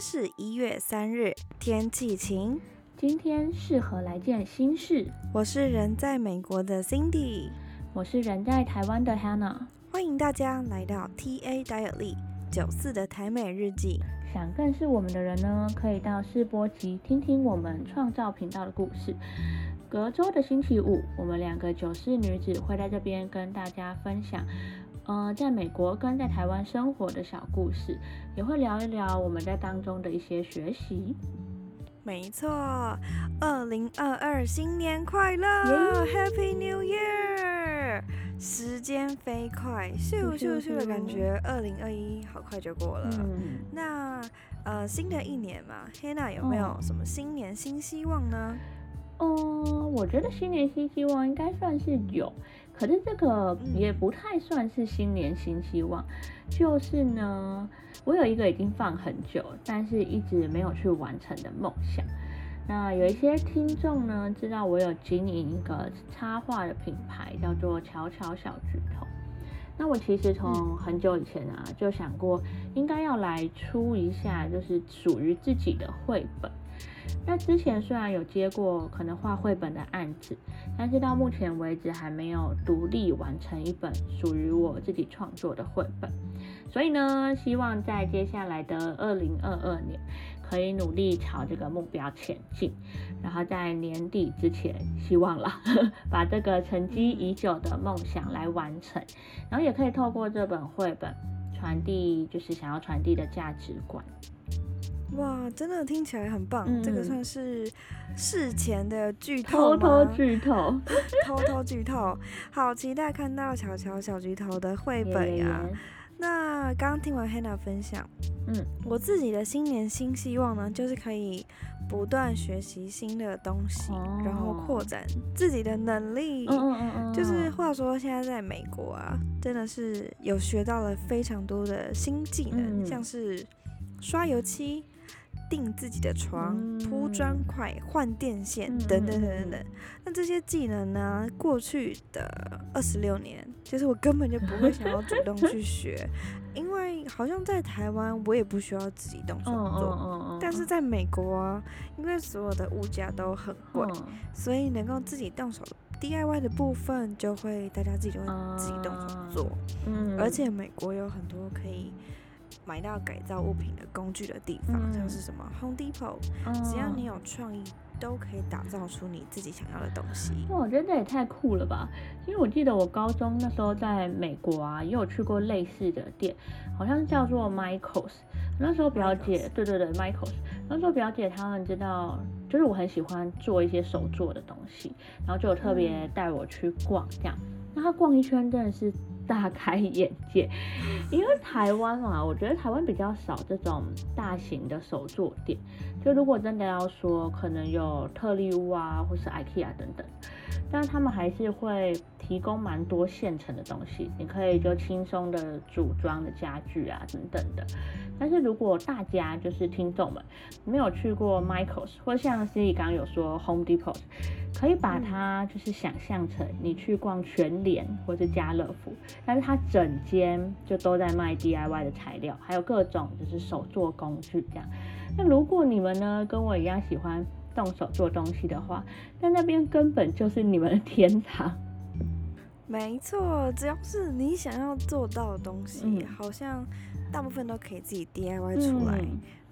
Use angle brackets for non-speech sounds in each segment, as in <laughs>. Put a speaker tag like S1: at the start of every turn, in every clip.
S1: 是一月三日，天气晴。
S2: 今天适合来件心事。
S1: 我是人在美国的 Cindy，
S2: 我是人在台湾的 Hannah。
S1: 欢迎大家来到 TA Diary 九四的台美日记。
S2: 想更是我们的人呢，可以到试播集听听我们创造频道的故事。隔周的星期五，我们两个九四女子会在这边跟大家分享。呃，在美国跟在台湾生活的小故事，也会聊一聊我们在当中的一些学习。
S1: 没错，二零二二新年快乐，Happy New Year！时间飞快，咻咻咻的感觉，二零二一好快就过了。嗯那呃，新的一年嘛，Hannah 有没有什么新年新希望呢？
S2: 嗯，我觉得新年新希望应该算是有。可是这个也不太算是新年新希望，就是呢，我有一个已经放很久，但是一直没有去完成的梦想。那有一些听众呢，知道我有经营一个插画的品牌，叫做巧巧小巨头。那我其实从很久以前啊，就想过应该要来出一下，就是属于自己的绘本。那之前虽然有接过可能画绘本的案子，但是到目前为止还没有独立完成一本属于我自己创作的绘本。所以呢，希望在接下来的二零二二年，可以努力朝这个目标前进，然后在年底之前，希望了，<laughs> 把这个沉积已久的梦想来完成，然后也可以透过这本绘本传递，就是想要传递的价值观。
S1: 哇，真的听起来很棒！这个算是事前的剧透
S2: 偷偷剧透，<laughs>
S1: 偷偷剧透。好期待看到巧巧小菊头的绘本呀！那刚刚听完 Hannah 分享，嗯，我自己的新年新希望呢，就是可以不断学习新的东西，然后扩展自己的能力。嗯嗯嗯。就是话说，现在在美国啊，真的是有学到了非常多的新技能，像是刷油漆。订自己的床、铺砖块、换电线等等等等等。那这些技能呢？过去的二十六年，其实我根本就不会想要主动去学，<laughs> 因为好像在台湾我也不需要自己动手做。但是在美国啊，因为所有的物价都很贵，所以能够自己动手 DIY 的部分，就会大家自己就会自己动手做。嗯，而且美国有很多可以。买到改造物品的工具的地方，像是什么 Home Depot，只要你有创意，都可以打造出你自己想要的东西。
S2: 那，我觉得这也太酷了吧！因为我记得我高中那时候在美国啊，也有去过类似的店，好像叫做 Michaels。那时候表姐，对对对，Michaels。那时候表姐他们知道，就是我很喜欢做一些手做的东西，然后就有特别带我去逛这样。那他逛一圈真的是。大开眼界，<laughs> 因为台湾啊，我觉得台湾比较少这种大型的手作店。就如果真的要说，可能有特利屋啊，或是 IKEA 等等，但他们还是会提供蛮多现成的东西，你可以就轻松的组装的家具啊等等的。但是如果大家就是听众们没有去过 Michaels，或像 C i 刚刚有说 Home Depot。可以把它就是想象成你去逛全联或者家乐福，但是它整间就都在卖 DIY 的材料，还有各种就是手作工具这样。那如果你们呢跟我一样喜欢动手做东西的话，那那边根本就是你们的天堂。
S1: 没错，只要是你想要做到的东西，好像大部分都可以自己 DIY 出来。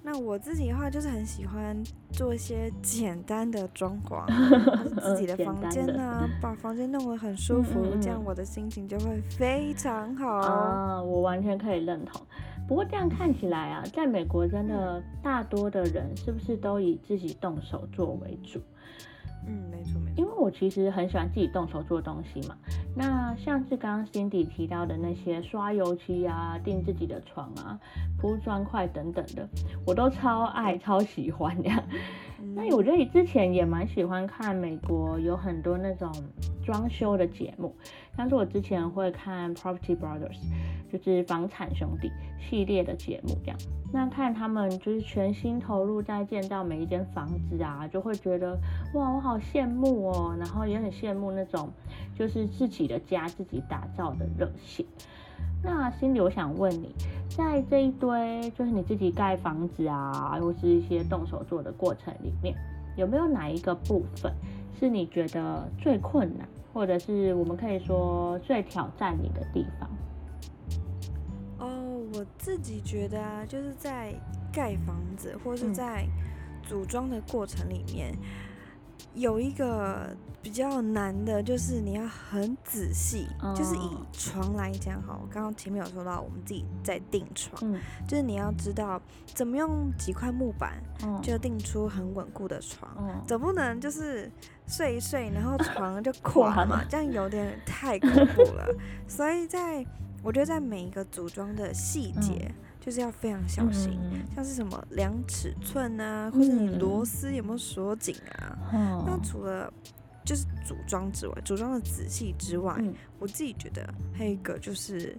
S1: 那我自己的话，就是很喜欢做一些简单的装潢，<laughs> 自己的房间呢，把房间弄得很舒服，这样我的心情就会非常好。
S2: 啊，我完全可以认同。不过这样看起来啊，在美国真的大多的人是不是都以自己动手做为主？
S1: 嗯，没错没错。
S2: 我其实很喜欢自己动手做东西嘛。那像是刚刚 Cindy 提到的那些刷油漆啊、订自己的床啊、铺砖块等等的，我都超爱、超喜欢的。<laughs> 那我觉得之前也蛮喜欢看美国有很多那种装修的节目，像是我之前会看 Property Brothers，就是房产兄弟系列的节目这样。那看他们就是全心投入在建造每一间房子啊，就会觉得哇，我好羡慕哦，然后也很羡慕那种就是自己的家自己打造的热血。那心里我想问你，在这一堆就是你自己盖房子啊，或是一些动手做的过程里面，有没有哪一个部分是你觉得最困难，或者是我们可以说最挑战你的地方？
S1: 哦，我自己觉得啊，就是在盖房子或是在组装的过程里面。有一个比较难的，就是你要很仔细，就是以床来讲哈，我刚刚前面有说到，我们自己在订床，就是你要知道怎么用几块木板就订出很稳固的床，总不能就是睡一睡，然后床就垮嘛，<laughs> 这样有点太恐怖了。所以在我觉得在每一个组装的细节。就是要非常小心，像是什么量尺寸啊，或者你螺丝有没有锁紧啊。那除了就是组装之外，组装的仔细之外，我自己觉得还有一个就是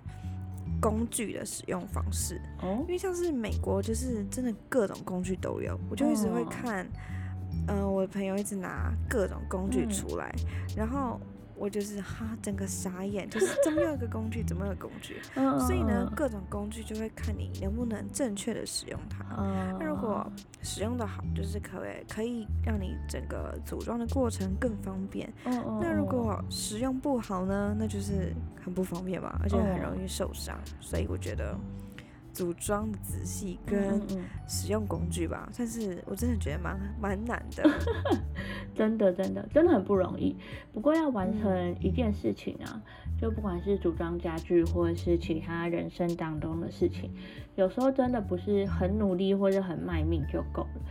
S1: 工具的使用方式。哦，因为像是美国，就是真的各种工具都有，我就一直会看，嗯，我的朋友一直拿各种工具出来，然后。我就是哈，整个傻眼，就是 <laughs> 怎么有一个工具，怎么有工具？所以呢，各种工具就会看你能不能正确的使用它。那如果使用的好，就是可以可以让你整个组装的过程更方便。那如果使用不好呢，那就是很不方便嘛，而且很容易受伤。所以我觉得。组装的仔细跟使用工具吧，但是我真的觉得蛮蛮难的，<laughs>
S2: 真的真的真的很不容易。不过要完成一件事情啊，就不管是组装家具或者是其他人生当中的事情，有时候真的不是很努力或者很卖命就够了，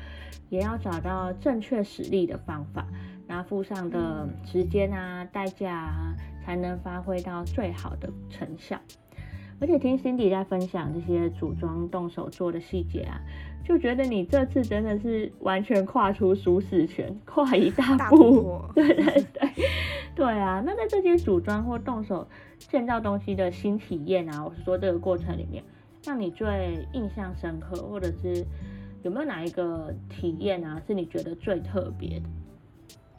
S2: 也要找到正确实力的方法，然后付上的时间啊代价啊，才能发挥到最好的成效。而且听 Cindy 在分享这些组装动手做的细节啊，就觉得你这次真的是完全跨出舒适圈，跨一大步。<laughs> 对对对，对啊。那在这些组装或动手建造东西的新体验啊，我是说这个过程里面，让你最印象深刻，或者是有没有哪一个体验啊，是你觉得最特别的？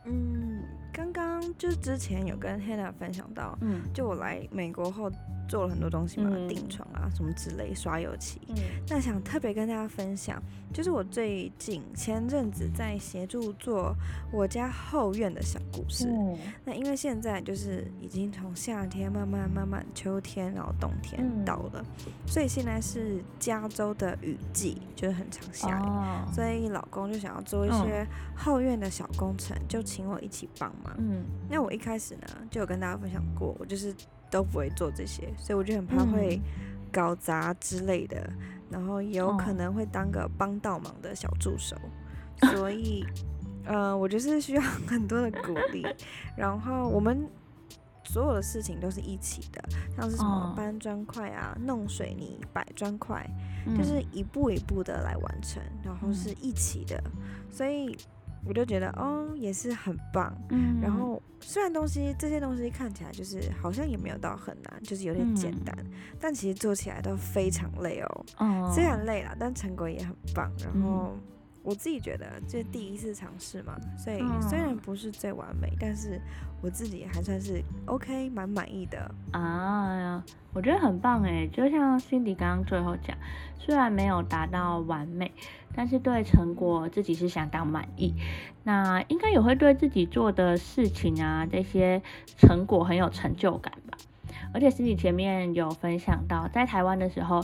S1: 嗯，刚刚就之前有跟 Hannah 分享到，嗯，就我来美国后。做了很多东西嘛，定床啊什么之类，刷油漆。那想特别跟大家分享，就是我最近前阵子在协助做我家后院的小故事。那因为现在就是已经从夏天慢慢慢慢秋天，然后冬天到了，所以现在是加州的雨季，就是很常下雨。所以老公就想要做一些后院的小工程，就请我一起帮忙。嗯，那我一开始呢就有跟大家分享过，我就是。都不会做这些，所以我就很怕会搞砸之类的，然后也有可能会当个帮倒忙的小助手，所以，呃，我就是需要 <laughs> 很多的鼓励。然后我们所有的事情都是一起的，像是什么搬砖块啊、弄水泥、摆砖块，就是一步一步的来完成，然后是一起的，所以。我就觉得哦，也是很棒。嗯，然后虽然东西这些东西看起来就是好像也没有到很难，就是有点简单，但其实做起来都非常累哦。哦，虽然累了，但成果也很棒。然后我自己觉得这第一次尝试嘛，所以虽然不是最完美，但是我自己还算是 OK，蛮满意的
S2: 啊。我觉得很棒哎，就像 Cindy 刚刚最后讲，虽然没有达到完美。但是对成果自己是相当满意，那应该也会对自己做的事情啊这些成果很有成就感吧。而且是你前面有分享到，在台湾的时候，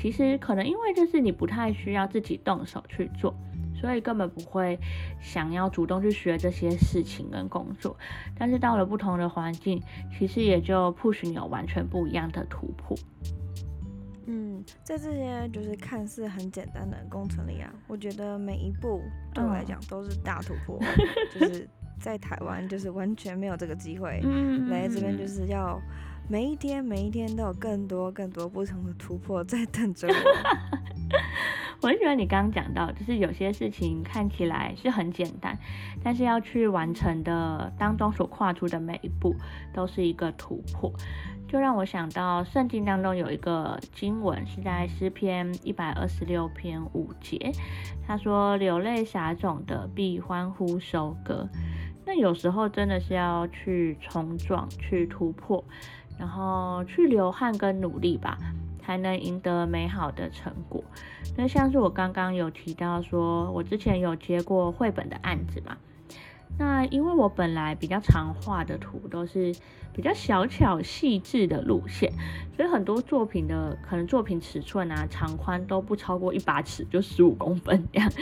S2: 其实可能因为就是你不太需要自己动手去做，所以根本不会想要主动去学这些事情跟工作。但是到了不同的环境，其实也就 push 你有完全不一样的突破。
S1: 嗯，在这些就是看似很简单的工程里啊，我觉得每一步对我来讲都是大突破。<laughs> 就是在台湾，就是完全没有这个机会来这边，就是要每一天每一天都有更多更多不同的突破在等着我。<laughs>
S2: 我很喜欢你刚刚讲到，就是有些事情看起来是很简单，但是要去完成的当中所跨出的每一步都是一个突破。就让我想到圣经当中有一个经文，是在诗篇一百二十六篇五节，他说：“流泪撒种的必欢呼收割。”那有时候真的是要去冲撞、去突破，然后去流汗跟努力吧，才能赢得美好的成果。那像是我刚刚有提到说，我之前有接过绘本的案子嘛。那因为我本来比较常画的图都是比较小巧细致的路线，所以很多作品的可能作品尺寸啊长宽都不超过一把尺，就十五公分这样，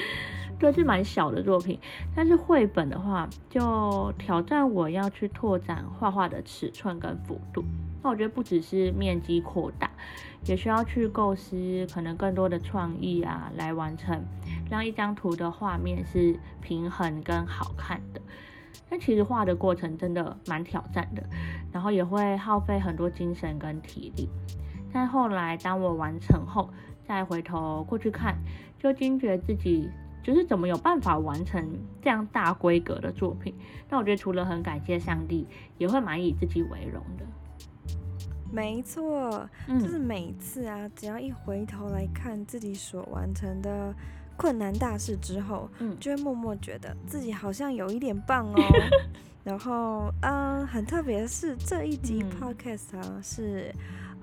S2: 对，是蛮小的作品。但是绘本的话，就挑战我要去拓展画画的尺寸跟幅度。那我觉得不只是面积扩大，也需要去构思可能更多的创意啊，来完成让一张图的画面是平衡跟好看的。但其实画的过程真的蛮挑战的，然后也会耗费很多精神跟体力。但后来当我完成后，再回头过去看，就惊觉自己就是怎么有办法完成这样大规格的作品。那我觉得除了很感谢上帝，也会蛮以自己为荣的。
S1: 没错，就是每次啊，只要一回头来看自己所完成的困难大事之后，嗯，就会默默觉得自己好像有一点棒哦。<laughs> 然后，嗯，很特别的是这一集 podcast 啊，是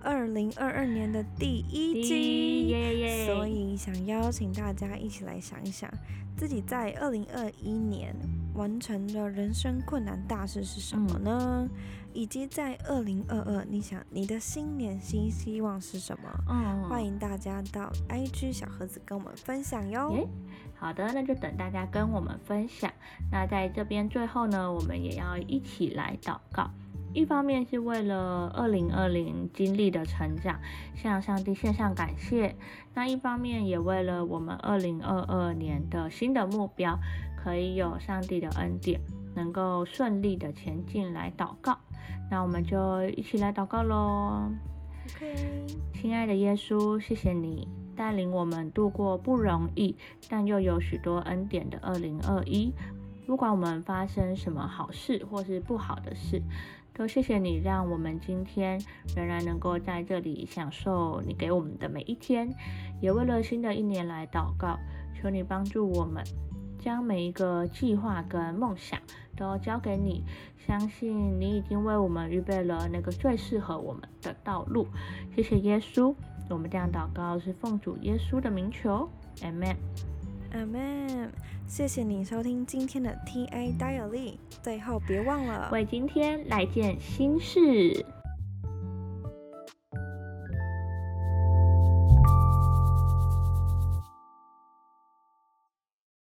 S1: 二零二二年的第一集，所以想邀请大家一起来想一想，自己在二零二一年完成的人生困难大事是什么呢？以及在二零二二，你想你的新年新希望是什么？嗯，欢迎大家到 IG 小盒子跟我们分享哟。
S2: 好的，那就等大家跟我们分享。那在这边最后呢，我们也要一起来祷告。一方面是为了二零二零经历的成长，向上帝献上感谢；那一方面也为了我们二零二二年的新的目标，可以有上帝的恩典，能够顺利的前进来祷告。那我们就一起来祷告喽。
S1: OK，
S2: 亲爱的耶稣，谢谢你带领我们度过不容易，但又有许多恩典的二零二一。不管我们发生什么好事或是不好的事，都谢谢你让我们今天仍然能够在这里享受你给我们的每一天。也为了新的一年来祷告，求你帮助我们。将每一个计划跟梦想都交给你，相信你已经为我们预备了那个最适合我们的道路。谢谢耶稣，我们这样祷告是奉主耶稣的名求
S1: ，Amen，Amen。谢谢你收听今天的 TA Daily，最后别忘了
S2: 为今天来件新事。